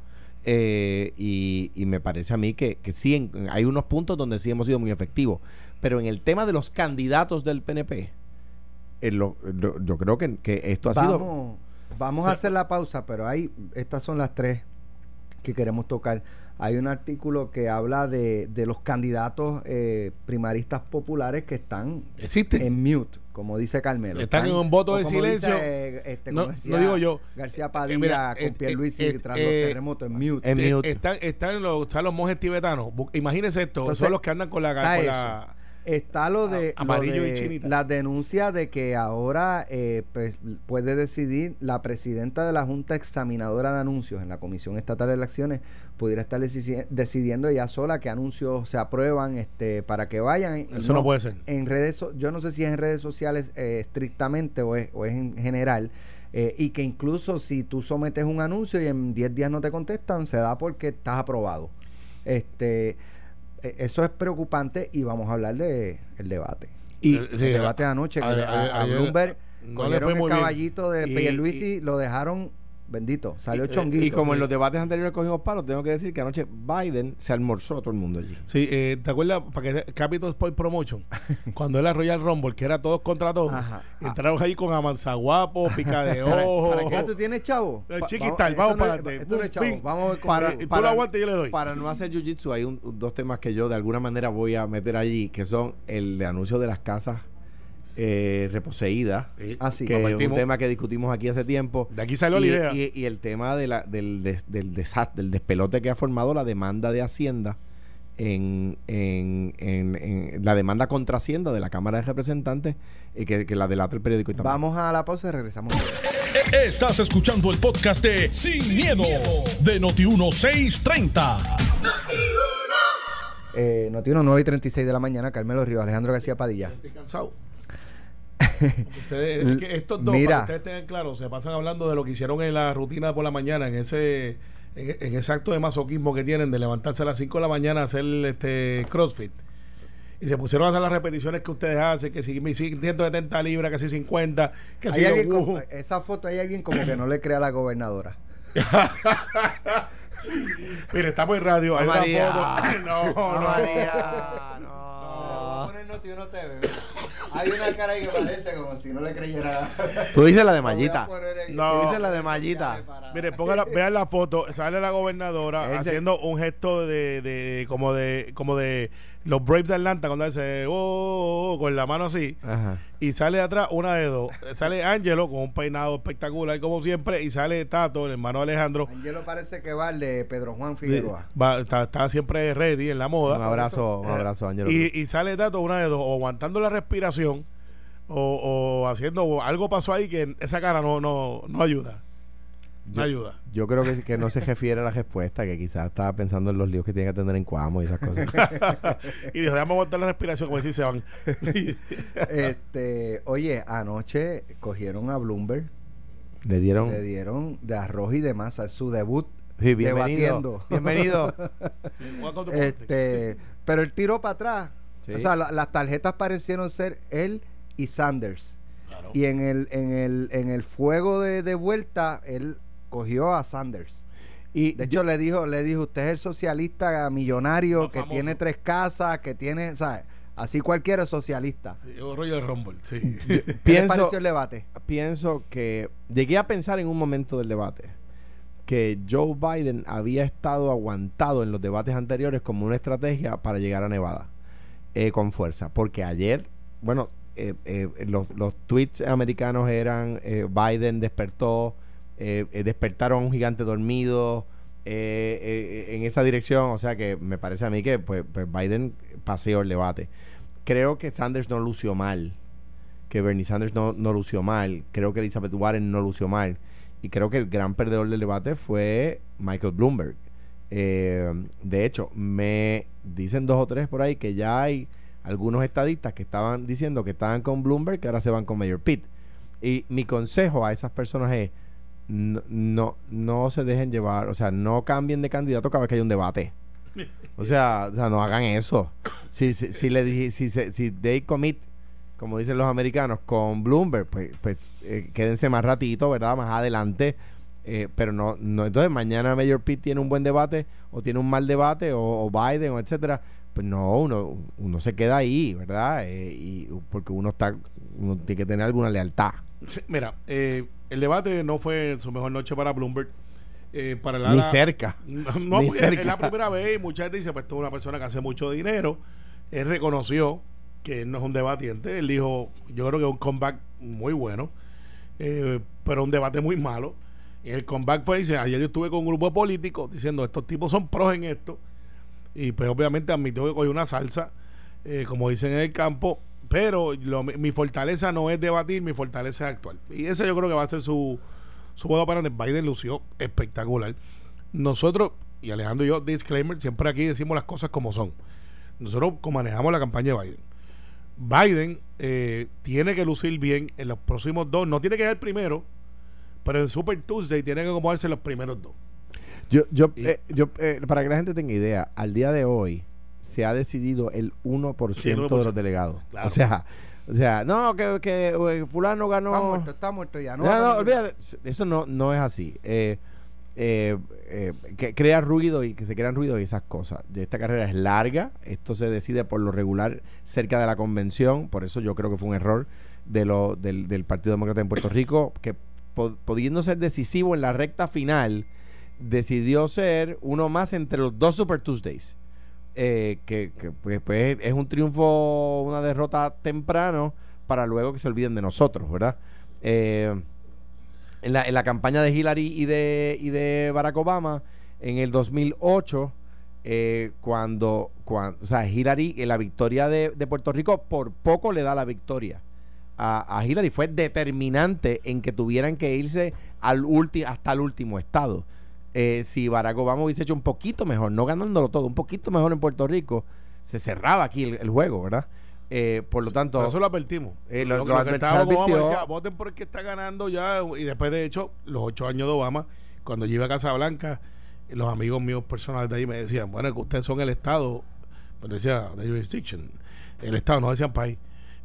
eh, y, y me parece a mí que, que sí, en- hay unos puntos donde sí hemos sido muy efectivos. Pero en el tema de los candidatos del PNP, lo- lo- yo creo que, que esto ha sido... Vamos, vamos a hacer la pausa, pero hay, estas son las tres que queremos tocar. Hay un artículo que habla de, de los candidatos eh, primaristas populares que están Existe. en mute, como dice Carmelo. Están en un voto de dice, silencio. eh, este, No- decía digo yo. García Eh, Padilla mira, con eh, Pierluisi eh, tras eh, los terremotos en mute. en Eh, mute. están, están, los, están los monjes tibetanos. Imagínense esto. Entonces, son los que andan con la. Con la Está lo de, lo amarillo y de chinita. la denuncia de que ahora eh, pues, puede decidir la presidenta de la Junta Examinadora de Anuncios en la Comisión Estatal de Elecciones pudiera estar decidiendo ella sola qué anuncios se aprueban este para que vayan. Eso no puede ser. En redes, so- yo no sé si es en redes sociales eh, estrictamente o es, o es en general. eh, y que incluso si tú sometes un anuncio y en 10 días no te contestan, se da porque estás aprobado. Este, eso es preocupante y vamos a hablar de el debate. Y, el debate de anoche, que a- a, a- Bloomberg no le fue el muy bien. caballito de Y- Pierluisi, lo dejaron bendito, salió Y- chonguito. Y como en los debates anteriores cogimos palos, tengo que decir que anoche Biden se almorzó a todo el mundo allí. Sí, eh, ¿te acuerdas? Para que Capital Sport Promotion, [LAUGHS] cuando era Royal Rumble, que era todos contra todos, Ajá. entraron ahí con amanzaguapo, pica de [LAUGHS] ¿Para, ojo. ¿para qué tú tienes, chavo? Eh, chiquital, vamos no para no es chavo. Vamos a ver cómo- Para- lo aguantas y yo le doy. Para no hacer jiu-jitsu, hay un- dos temas que yo de alguna manera voy a meter allí, que son el de anuncio de las casas eh, reposeídas, Sí, Ah, sí. que es un tema que discutimos aquí hace tiempo. De aquí salió la y, idea. y- y el tema de la, del, des- del, desat- del despelote que ha formado la demanda de Hacienda en, en, en- en la demanda contra Hacienda de la Cámara de Representantes, eh, que, que la delata el periódico. y también. Vamos a la pausa y regresamos. Estás escuchando el podcast de Sin, miedo, de Noti1630. Eh, Notiuno 9 y 36 de la mañana, Carmelo Río, Alejandro García Padilla. Estoy cansado. Ustedes, es que estos dos, Mira. para que ustedes tengan claro, se pasan hablando de lo que hicieron en la rutina por la mañana, en ese en, en ese acto de masoquismo que tienen de levantarse a las 5 de la mañana a hacer este CrossFit. Y se pusieron a hacer las repeticiones que ustedes hacen, que si mis 170 libras, casi 50, que si Hay yo, alguien uh, como- esa foto hay alguien como que no le crea a la gobernadora. [LAUGHS] Mire, estamos en radio. No, hay una María. foto. [LAUGHS] No, no, María, [LAUGHS] no. Hay una cara ahí que parece como si no le creyera. Tú dices la de mallita. No. Tú dices la de mallita. Mire, póngala, [LAUGHS] vean la foto, sale la gobernadora haciendo un gesto de, de como de como de los Braves de Atlanta cuando hace oh, oh, oh, con la mano así Ajá. y sale de atrás una de dos, sale Angelo con un peinado espectacular como siempre y sale Tato, el hermano Alejandro, Angelo parece que va el de Pedro Juan Figueroa. va- está, está siempre ready en la Un moda abrazo, un abrazo, Ángelo. y, y sale Tato una de dos, o aguantando la respiración o, o haciendo algo pasó ahí que esa cara no no no ayuda, Yo- ayuda. Yo creo que, que no se refiere a la respuesta, que quizás estaba pensando en los líos que tiene que tener en Cuamo y esas cosas. [LAUGHS] y dijo, déjame aguantar la respiración como decir se van. [LAUGHS] Este, oye, anoche cogieron a Bloomberg, Le dieron. le dieron de arroz y de masa su debut. Sí, bienvenido. debatiendo. Bienvenido. [LAUGHS] Este, pero él tiró para atrás. Sí. O sea, la- las tarjetas parecieron ser él y Sanders. Claro. Y en el, en el, en el fuego de, de vuelta, él cogió a Sanders. Y De hecho, le dijo, le dijo, usted es el socialista millonario que famoso. tiene tres casas, que tiene, ¿sabes? Así cualquiera es socialista. Sí, yo rollo de Rumble, sí. [LAUGHS] ¿Qué le pienso, pareció el debate? pienso que llegué a pensar en un momento del debate que Joe Biden había estado aguantado en los debates anteriores como una estrategia para llegar a Nevada eh, con fuerza. Porque ayer, bueno, eh, eh, los, los tweets americanos eran eh, Biden despertó, eh, eh, despertaron a un gigante dormido eh, en esa dirección. O sea que me parece a mí que pues, pues Biden paseó el debate. Creo que Sanders no lució mal que Bernie Sanders no, no lució mal. Creo que Elizabeth Warren no lució mal. Y creo que el gran perdedor del debate fue Michael Bloomberg. De hecho, me dicen dos o tres por ahí que ya hay algunos estadistas que estaban diciendo que estaban con Bloomberg, que ahora se van con Mayor Pitt. Y mi consejo a esas personas es no, no, no se dejen llevar, o sea, no cambien de candidato cada vez que hay un debate. O sea, o sea no hagan eso. Si, si, si le dije, si, si they commit, como dicen los americanos, con Bloomberg, pues, pues eh, quédense más ratito, ¿verdad? Más adelante. Eh, pero no, no, entonces mañana Mayor Pitt tiene un buen debate, o tiene un mal debate, o, Biden, o etcétera. Pues no, uno, uno se queda ahí, ¿verdad? Eh, y porque uno está, uno tiene que tener alguna lealtad. Mira, eh, el debate no fue su mejor noche para Bloomberg. Eh, para la, Ni cerca. No, [LAUGHS] no, Ni porque cerca. es la primera vez y mucha gente dice, pues esto es una persona que hace mucho dinero. Él reconoció que él no es un debatiente. Él dijo, yo creo que es un comeback muy bueno, eh, pero un debate muy malo. Y el comeback fue, dice, ayer yo estuve con un grupo de políticos diciendo, estos tipos son pros en esto. Y pues obviamente admitió que cogió una salsa, eh, como dicen en el campo, pero lo- mi fortaleza no es debatir, mi fortaleza es actuar. Y ese yo creo que va a ser su, su modo para Biden lució espectacular. Nosotros, y Alejandro y yo, disclaimer, siempre aquí decimos las cosas como son. Nosotros manejamos la campaña de Biden. Biden eh, tiene que lucir bien en los próximos dos, no tiene que ser el primero, pero en Super Tuesday tiene que acomodarse los primeros dos. Yo, yo, Y- eh, yo eh, para que la gente tenga idea, al día de hoy se ha decidido el 1%, Sí, el de 1%. los delegados. Claro. O sea, o sea, no, que, que eh, fulano ganó. Está muerto, está muerto ya. No, No, olvídate, eso no, no es así. Eh, eh, eh, que crea ruido y que se crean ruido y esas cosas. Esta carrera es larga, esto se decide por lo regular cerca de la convención, por eso yo creo que fue un error de lo, del, del Partido Demócrata en Puerto Rico, que po- pudiendo ser decisivo en la recta final, decidió ser uno más entre los dos Super Tuesdays. Eh, que pues, pues, es un triunfo, una derrota temprano para luego que se olviden de nosotros, ¿verdad? Eh, en, la, en la campaña de Hillary y de, y de Barack Obama, en el 2008, eh, cuando, cuando, o sea, Hillary, en la victoria de, de Puerto Rico, por poco le da la victoria a, a Hillary. Fue determinante en que tuvieran que irse al ulti, hasta el último estado. Eh, si Barack Obama hubiese hecho un poquito mejor, no ganándolo todo, un poquito mejor en Puerto Rico, se cerraba aquí el, el juego, ¿verdad? Eh, por lo tanto, Por eso lo advertimos. Eh, lo- que lo que adver- estaba Obama decía, voten por el que está ganando ya. Y después, de hecho, los ocho años de Obama, cuando yo iba a Casa Blanca, los amigos míos personales de ahí me decían, bueno, que ustedes son el Estado, pues decía, the jurisdiction, el Estado, no decían país.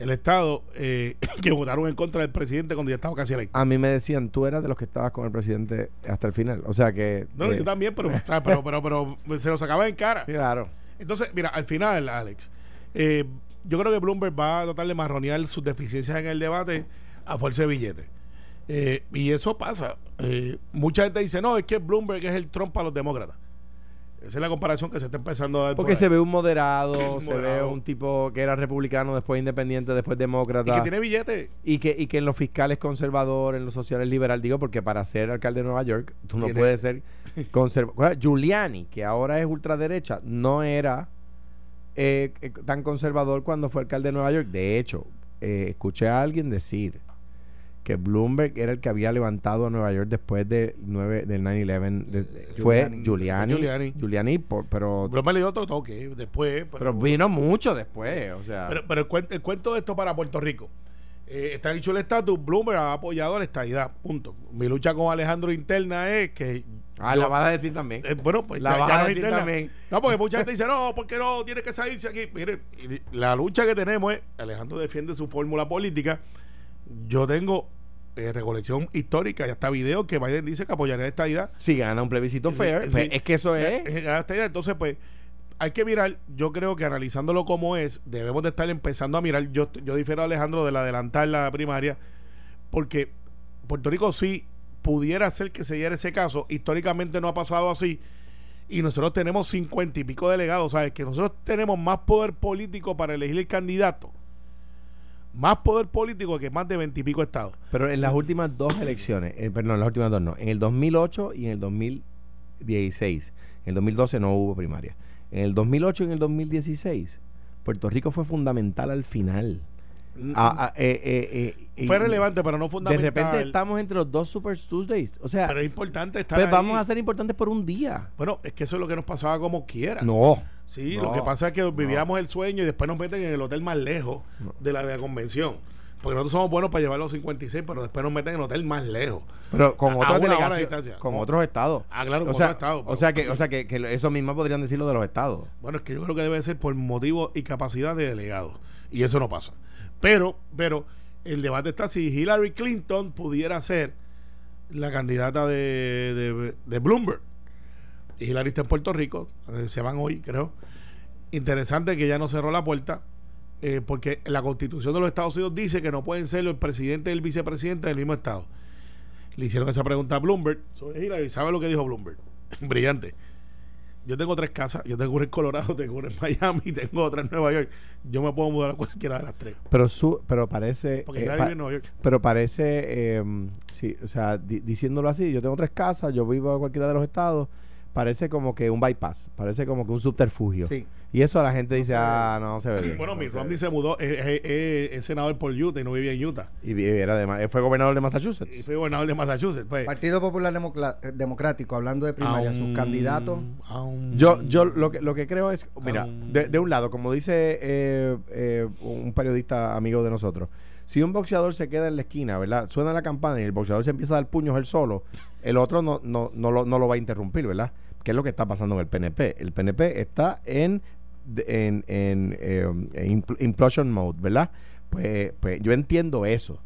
El Estado eh, [COUGHS] que votaron en contra del presidente cuando ya estaba casi electo. A mí me decían, tú eras de los que estabas con el presidente hasta el final. O sea que. No, eh, yo también, pero, [LAUGHS] pero, pero, pero se lo sacaba en cara. Claro. Entonces, mira, al final, Alex, eh, yo creo que Bloomberg va a tratar de marronear sus deficiencias en el debate a fuerza de billetes. Eh, y eso pasa. Eh, mucha gente dice, no, es que Bloomberg es el Trump para los demócratas. Esa es la comparación que se está empezando a dar. Porque por se ve un moderado, se ve un tipo que era republicano, después independiente, después Y demócrata. que tiene billetes. Y que, y que en los fiscales conservador, en los sociales liberal, digo, porque para ser alcalde de Nueva York, tú no Tiene- puedes ser conservador. Giuliani, que ahora es ultraderecha, no era eh, eh, tan conservador cuando fue alcalde de Nueva York. De hecho, eh, escuché a alguien decir que Bloomberg era el que había levantado a Nueva York después de 9, del 9-11. de- Fue Giuliani. Giuliani. Giuliani. Por- pero, Bloomberg le dio otro toque después. Pero, pero vino mucho después. O sea, pero, pero el, cuen- el cuento de esto para Puerto Rico. Eh, está dicho el estatus, Bloomberg ha apoyado a la estadidad. Punto. Mi lucha con Alejandro interna es que. ah, yo- la vas a decir también. Eh, bueno, pues La ya, vas ya a decir interna. también. No, porque mucha gente dice, no, porque no, tiene que salirse aquí. Mire, la lucha que tenemos es, Alejandro defiende su fórmula política. Yo tengo eh, recolección histórica y hasta video que Biden dice que apoyaría esta idea. Si gana un plebiscito Sí, fair, sí. pues, es que eso es. esta idea. Entonces, pues, hay que mirar, yo creo que analizándolo como es, debemos de estar empezando a mirar, yo, yo difiero a Alejandro de la adelantar la primaria, porque Puerto Rico sí pudiera ser que se diera ese caso, históricamente no ha pasado así, y nosotros tenemos cincuenta y pico delegados, ¿sabes? Que nosotros tenemos más poder político para elegir el candidato, más poder político que más de veintipico estados. Pero en las últimas dos elecciones, eh, perdón, en las últimas dos no, en el 2008 y en el 2016, en el 2012 no hubo primaria. En el 2008 y en el 2016, Puerto Rico fue fundamental al final. Ah, ah, eh, eh, Fue relevante, pero no De fundamental. repente estamos entre los dos Super Tuesdays. O sea, pero es importante estar pues ahí. vamos a ser importantes por un día. Bueno, es que eso es lo que nos pasaba como quiera. No. Sí, No, lo que pasa es que vivíamos el sueño y después nos meten en el hotel más lejos de, la, de la convención. Porque nosotros somos buenos para llevar los 56, pero después nos meten en el hotel más lejos. Pero con otras delegaciones, con otros estados. Ah, claro, o con sea, otros estados, O sea que, o sea que, que eso mismo podrían decirlo de los estados. Bueno, es que yo creo que debe ser por motivo y capacidad de delegados. Y eso no pasa. Pero, pero, el debate está si Hillary Clinton pudiera ser la candidata de, de, de Bloomberg. Y Hillary está en Puerto Rico, eh, se van hoy, creo. Interesante que ya no cerró la puerta, eh, porque la constitución de los Estados Unidos dice que no pueden ser el presidente y el vicepresidente del mismo estado. Le hicieron esa pregunta a Bloomberg sobre Hillary. ¿Sabe lo que dijo Bloomberg? [LAUGHS] Brillante. Yo tengo tres casas. Yo tengo una en Colorado, tengo una en Miami, [LAUGHS] tengo otra en Nueva York. Yo me puedo mudar a cualquiera de las tres. Pero su, pero parece. Porque eh, Hillary pa- vive en Nueva York. pero parece, eh, sí, o sea, di- diciéndolo así, yo tengo tres casas, yo vivo en cualquiera de los estados, parece como que un bypass, parece como que un subterfugio. Sí. Y eso la gente dice, ah, no se ve bien. Bueno, no Mitt Romney bien". se mudó, es, es- es- es senador por Utah y no vivía en Utah. Y era de, fue gobernador de Y Massachusetts. fue gobernador de Massachusetts. Pues, Partido Popular Democla- eh, Democrático, hablando de primaria, Aún- sus candidatos. aún- Yo, yo lo que lo que creo es, mira, de, de un lado, como dice eh, eh, un periodista amigo de nosotros, si un boxeador se queda en la esquina, ¿verdad? Suena la campana y el boxeador se empieza a dar puños él solo, el otro no, no, no, lo, no lo va a interrumpir, ¿verdad? ¿Qué es lo que está pasando en el PNP? El PNP está en, en, en, eh, implosion mode, ¿verdad? Pues, pues yo entiendo eso.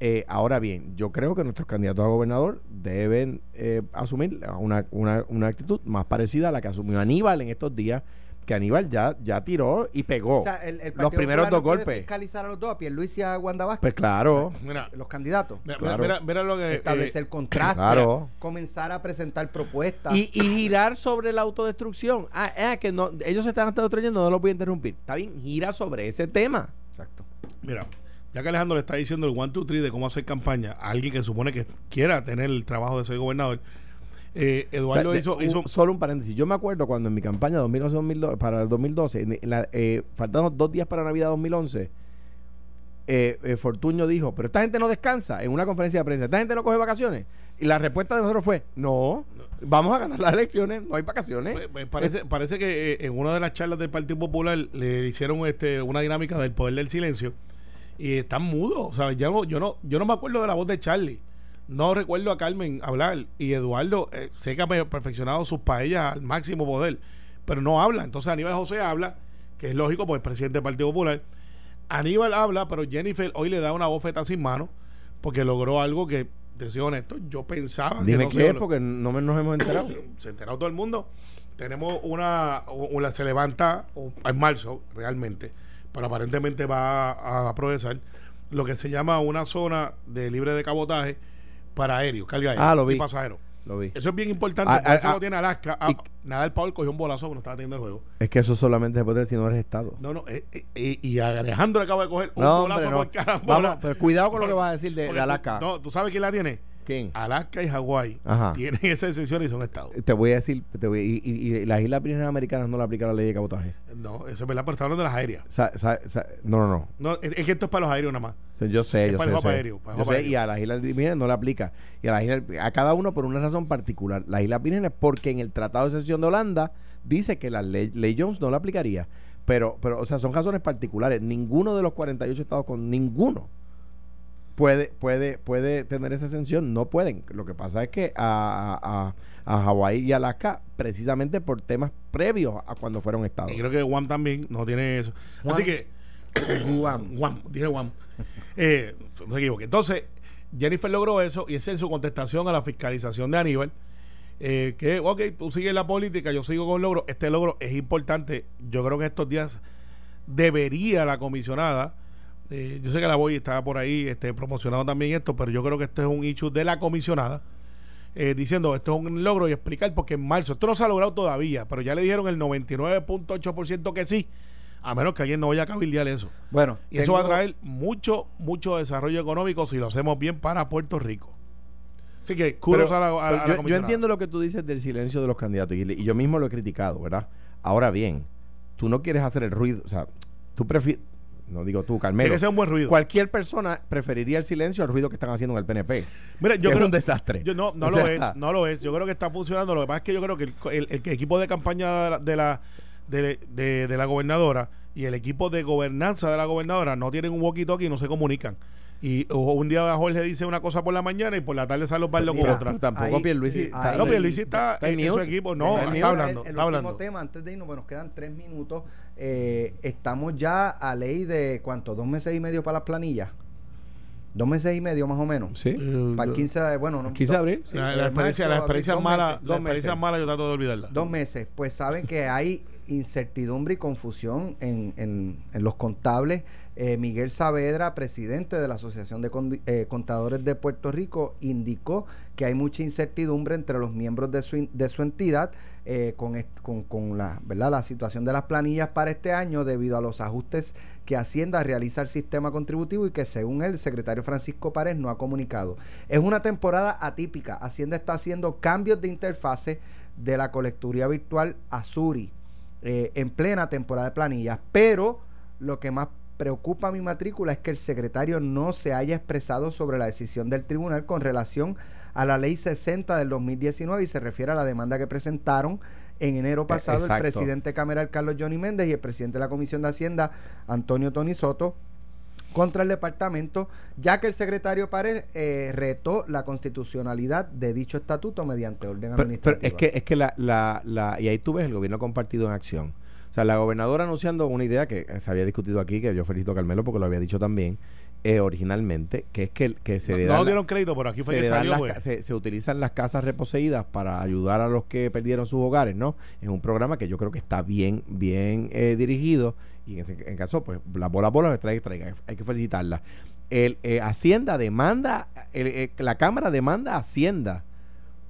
Eh, ahora bien, yo creo que nuestros candidatos a gobernador deben eh, asumir una, una, una actitud más parecida a la que asumió Aníbal en estos días, que Aníbal ya, ya tiró y pegó. O sea, el- el los primeros dos golpes. fiscalizar a los dos, a Pierluisi y a Wanda Vázquez, Pues claro, Mira, los candidatos. mira, Claro. mira, mira lo que. Establecer eh, contratos. claro. Comenzar a presentar propuestas. Y, y girar sobre la autodestrucción. Ah, eh, que no, ellos se están autodestruyendo, no lo voy a interrumpir. Está bien, gira sobre ese tema. Exacto. Mira, ya que Alejandro le está diciendo el one, two, three de cómo hacer campaña a alguien que supone que quiera tener el trabajo de ser gobernador, eh, Eduardo O sea, de- hizo, un- hizo Solo un paréntesis. Yo me acuerdo cuando en mi campaña 2011-2012, para el 2012, en la, eh, faltando dos días para Navidad 2011, eh, eh, Fortuño dijo, pero esta gente no descansa en una conferencia de prensa, esta gente no coge vacaciones. Y la respuesta de nosotros fue, no, vamos a ganar las elecciones, no hay vacaciones. Pues, pues, parece, parece que eh, en una de las charlas del Partido Popular le hicieron este una dinámica del poder del silencio y están mudos. O sea, ya no- yo no, yo no me acuerdo de la voz de Charlie. No recuerdo a Carmen hablar. Y Eduardo eh, sé que ha pe- perfeccionado sus paellas al máximo poder, pero no habla. Entonces Aníbal José habla, que es lógico porque es presidente del Partido Popular. Aníbal habla, pero Jennifer hoy le da una bofeta sin mano porque logró algo que, te soy honesto, yo pensaba Dime que no qué es, porque no nos hemos enterado. [COUGHS] se ha enterado todo el mundo. Tenemos una, una se levanta en marzo realmente, pero aparentemente va a, a progresar lo que se llama una zona de libre de cabotaje para aéreos, carga aérea Ah, lo vi. y. Lo vi. Eso es bien importante, Ah, por eso ah, lo tiene Alaska. Ah, y- Nadal Paul cogió un bolazo cuando estaba teniendo el juego. Es que eso solamente se puede decir si no eres Estado. No, no, eh, eh, eh, y Alejandro acaba de coger un No, bolazo hombre, no. por carambola. Vamos, pero cuidado con lo que vas a decir de, de tú- Alaska. No, ¿tú sabes quién la tiene? ¿Quién? Alaska y Hawái tienen esa excepción y son estados. Te voy a decir, te voy- y, y- y las Islas Vírgenes Americanas no le aplican la ley de cabotaje. No, eso es verdad, pero está hablando de las aéreas. Sa- sa- sa- no, no, no. No, es, es que esto es para los aéreos nada más. Yo sé, Es yo para sé. el sé. aéreo, para Yo sé, aéreo. y a las Islas Vírgenes no le aplica. Y a las Islas, a cada uno por una razón particular. Las Islas Vírgenes, porque en el Tratado de Sesión de Holanda dice que la ley, ley Jones no la aplicaría. Pero, pero, o sea, son razones particulares. Ninguno de los 48 estados con ninguno puede, puede, puede tener esa exención. No pueden. Lo que pasa es que a, a, a Hawái y Alaska, precisamente por temas previos a cuando fueron estados. Y creo que Guam también no tiene eso. Guam. Así que. [COUGHS] Guam. Guam, dije Guam. Eh, no se equivoque. Entonces, Jennifer logró eso y esa es su contestación a la fiscalización de Aníbal. Eh, que, ok, tú sigues la política, yo sigo con el logro. Este logro es importante. Yo creo que estos días debería la comisionada. Eh, yo sé que la voy está por ahí este, promocionando también esto, pero yo creo que este es un issue de la comisionada. eh, diciendo esto es un logro y explicar porque en marzo esto no se ha logrado todavía, pero ya le dijeron el 99.8% que sí, a menos que alguien no vaya a cabildear eso. Bueno, Y eso va a traer mucho, mucho desarrollo económico si lo hacemos bien para Puerto Rico. Así que kudos Pero- a la, a la yo- entiendo lo que tú dices del silencio de los candidatos y, y yo mismo lo he criticado, ¿verdad? Ahora bien, tú no quieres hacer el ruido, o sea, tú prefieres, no digo tú, Carmelo, que ser un buen ruido. cualquier persona preferiría el silencio al ruido que están haciendo en el PNP. Mira, yo que es creo un desastre. Yo, no, no O lo sea, es, no lo es. Yo creo que está funcionando. Lo que pasa es que yo creo que el, el- el equipo de campaña de la, de la, de, de- de la gobernadora y el equipo de gobernanza de la gobernadora no tienen un walkie-talkie y no se comunican. Y o un día Jorge dice una cosa por la mañana y por la tarde sale Osvaldo con otra. tampoco Pierluisi está- No, Pierluisi está, en su equipo. No, Está hablando. El, el está último hablando. tema, antes de irnos, pues nos quedan tres minutos. Eh, estamos ya a ley de cuánto, dos meses y medio para las planillas. Dos meses y medio más o menos. Sí. Para el 15 de, bueno, no, 15 de abril. sí, la, eh, la experiencia, la marzo, abril, experiencia dos mala, meses, la dos experiencia meses. mala yo trato de olvidarla. Dos meses. Pues saben que hay incertidumbre y confusión en, en- en los contables. Eh, Miguel Saavedra, presidente de la Asociación de Condi- eh, Contadores de Puerto Rico, indicó que hay mucha incertidumbre entre los miembros de su, in- de su entidad eh, con, con, con la, ¿verdad? la situación de las planillas para este año debido a los ajustes que Hacienda realiza al sistema contributivo y que según el secretario Francisco Párez no ha comunicado. Es una temporada atípica. Hacienda está haciendo cambios de interfase de la colecturía virtual a Suri eh, en plena temporada de planillas, pero lo que más preocupa mi matrícula es que el secretario no se haya expresado sobre la decisión del tribunal con relación a la ley 60 del 2019 y se refiere a la demanda que presentaron en enero pasado el presidente cameral Carlos Johnny Méndez y el presidente de la Comisión de Hacienda Antonio Tony Soto contra el departamento, ya que el secretario Párez eh, retó la constitucionalidad de dicho estatuto mediante orden Pero, pero es que, es que la, la, la, y ahí tú ves el gobierno compartido en acción. Sea, la gobernadora anunciando una idea que eh, se había discutido aquí, que yo felicito a Carmelo porque lo había dicho también, eh, originalmente, que es que, que se no, le no dan la- dieron crédito, pero aquí fue se, que le dan salió. las pues. se, se utilizan las casas reposeídas para ayudar a los que perdieron sus hogares, ¿no? Es un programa que yo creo que está bien, bien eh, dirigido y en en caso, pues la bola bola que traiga, traiga, hay que felicitarla. El eh, Hacienda demanda, el, la Cámara demanda a Hacienda.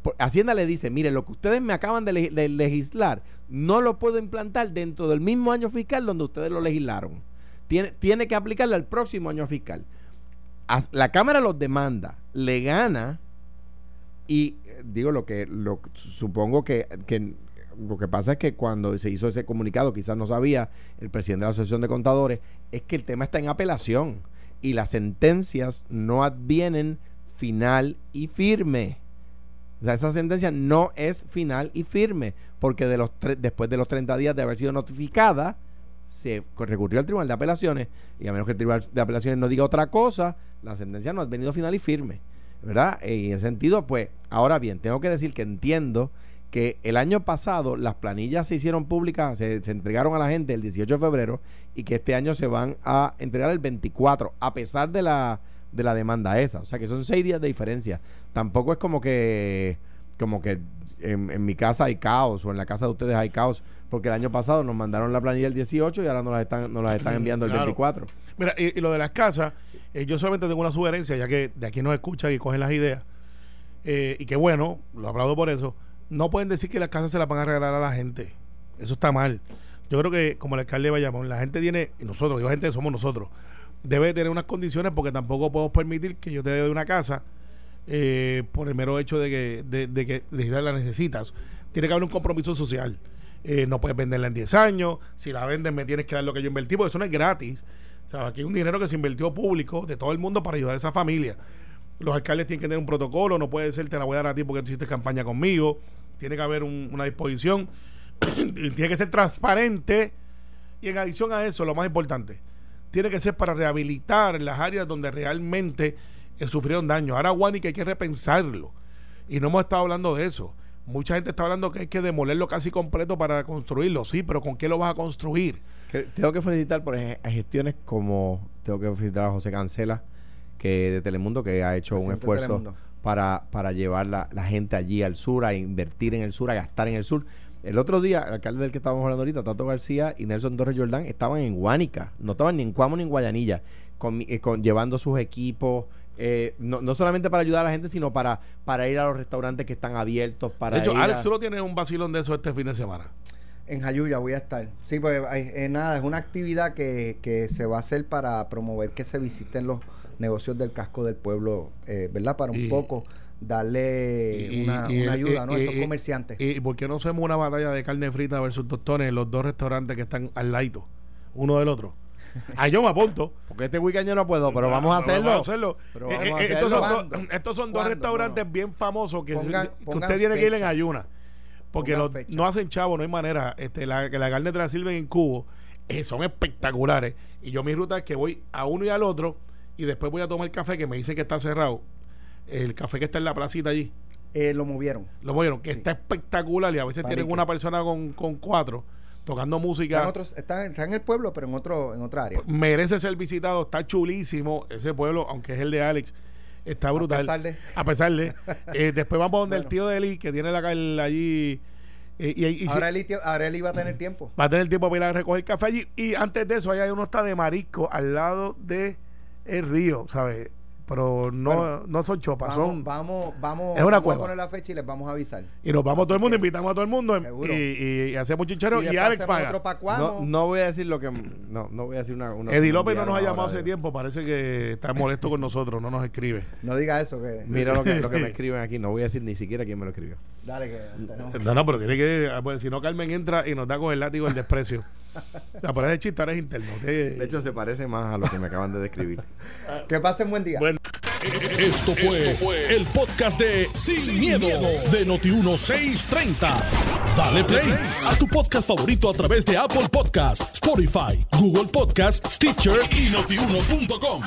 Por- Hacienda le dice, mire, lo que ustedes me acaban de legislar, no lo puedo implantar dentro del mismo año fiscal donde ustedes lo legislaron. Tiene, tiene que aplicarle al próximo año fiscal. La Cámara los demanda, le gana y eh, digo lo que lo supongo que, que lo que pasa es que cuando se hizo ese comunicado, quizás no sabía el presidente de la Asociación de Contadores, es que el tema está en apelación y las sentencias no advienen final y firme. O sea, esa sentencia no es final y firme, porque de los después de los 30 días de haber sido notificada, se recurrió al Tribunal de Apelaciones, y a menos que el Tribunal de Apelaciones no diga otra cosa, la sentencia no ha venido final y firme. ¿Verdad? Eh, Y en ese sentido, pues, ahora bien, tengo que decir que entiendo que el año pasado las planillas se hicieron públicas, se, se entregaron a la gente el 18 de febrero y que este año se van a entregar el 24, a pesar de la, de la demanda esa. O sea que son seis días de diferencia. Tampoco es como que, como que en, en mi casa hay caos o en la casa de ustedes hay caos, porque el año pasado nos mandaron la planilla el 18 y ahora nos la están, nos la están enviando el Claro. 24. Mira, y, y lo de las casas, eh, yo solamente tengo una sugerencia, ya que de aquí nos escuchan y cogen las ideas. Eh, y que bueno, lo aplaudo por eso. No pueden decir que las casas se las van a regalar a la gente. Eso está mal. Yo creo que, como el alcalde de Bayamón, la gente tiene, y nosotros, digo gente, somos nosotros, debe tener unas condiciones porque tampoco podemos permitir que yo te dé una casa eh, por el mero hecho de que, de, de que la necesitas. Tiene que haber un compromiso social. Eh, no puedes venderla en 10 años. Si la vendes, me tienes que dar lo que yo invertí, porque eso no es gratis. O sea, aquí hay un dinero que se invirtió público de todo el mundo para ayudar a esa familia. Los alcaldes tienen que tener un protocolo, no puede ser te la voy a dar a ti porque tú hiciste campaña conmigo. Tiene que haber un- una disposición. [CLEARS THROAT] tiene que ser transparente. Y en adición a eso, lo más importante, tiene que ser para rehabilitar las áreas donde realmente eh, sufrieron daño. Ahora, Guanica, hay que repensarlo. Y no hemos estado hablando de eso. Mucha gente está hablando que hay que demolerlo casi completo para construirlo. Sí, pero ¿con qué lo vas a construir? Que- tengo que felicitar por ej- gestiones como tengo que felicitar a José Cancela que de Telemundo que ha hecho un Presidente esfuerzo para, para llevar la, la gente allí al sur, a invertir en el sur, a gastar en el sur. El otro día, el alcalde del que estábamos hablando ahorita, Tato García y Nelson Torres Jordán, estaban en Guánica, no estaban ni en Cuamo ni en Guayanilla, con, mi- eh, con- llevando sus equipos, eh, no, no solamente para ayudar a la gente, sino para, para ir a los restaurantes que están abiertos, para de hecho, ir a- Alex solo tiene un vacilón de eso este fin de semana. En Jayuya voy a estar. Sí, pues hay- eh, nada, es una actividad que, que se va a hacer para promover que se visiten los negocios del casco del pueblo, eh, ¿verdad? Para un Y- poco darle Y- una, y- una y- ayuda ¿no? a estos y- comerciantes. ¿Y por qué no hacemos una batalla de carne frita versus tostones en los dos restaurantes que están al lado, uno del otro? [LAUGHS] Ahí yo me apunto. Porque este weekend yo no puedo, pero vamos a hacerlo. Vamos a hacerlo. Pero Eh, a eh, estos, son dos, estos son dos ¿Cuándo? restaurantes No. bien famosos que, Pongan- que pongan usted tiene que ir en ayuna. Porque los- no hacen chavo, no hay manera. Este, la, que la carne te la sirven en cubo. eh, son espectaculares. Y yo mi ruta es que voy a uno y al otro y después voy a tomar café que me dicen que está cerrado. El café que está en la placita allí. Eh, lo movieron. Lo movieron, que está espectacular y a veces tienen una persona con, con cuatro tocando Está en, música. otros, está, está en el pueblo, pero en otro en otra área. Merece ser visitado, está chulísimo ese pueblo, aunque es el de Alex. Está brutal. pesar de- A pesar de. [LAUGHS] eh, después vamos donde el tío de Eli, que tiene la el- allí. eh, y, ahora, si- él, i- ahora él iba a tener tiempo. va a tener tiempo para ir a recoger café allí. Y antes de eso, allá hay uno está de marisco al lado de el río, ¿sabes? Pero no, Bueno, no son chopas, son. Vamos, vamos, vamos, Es una vamos a poner la fecha y les vamos a avisar. Y nos vamos Así todo el mundo, que- invitamos a todo el mundo em- Seguro. y, y- y hacemos chinchero y, Alex paga. No, no voy a decir lo que. No, no voy a decir una. una Eddie López no nos ha llamado hace de- tiempo, parece que está molesto con nosotros, no nos escribe. [LAUGHS] No diga eso. Que, Mira lo que, lo que me [LAUGHS] escriben aquí. No voy a decir ni siquiera quién me lo escribió. Dale, que tenemos- No, no, pero tiene que. ah, pues, si no, Carmen entra y nos da con el látigo el desprecio. [LAUGHS] [LAUGHS] La por ese chiste ahora es interno. De hecho, se parece más a lo que me acaban de describir. [LAUGHS] Que pasen buen día. Bueno. Esto fue, el podcast de Sin, miedo, de Noti1630. Dale play a tu podcast favorito a través de Apple Podcasts, Spotify, Google Podcasts, Stitcher y notiuno.com.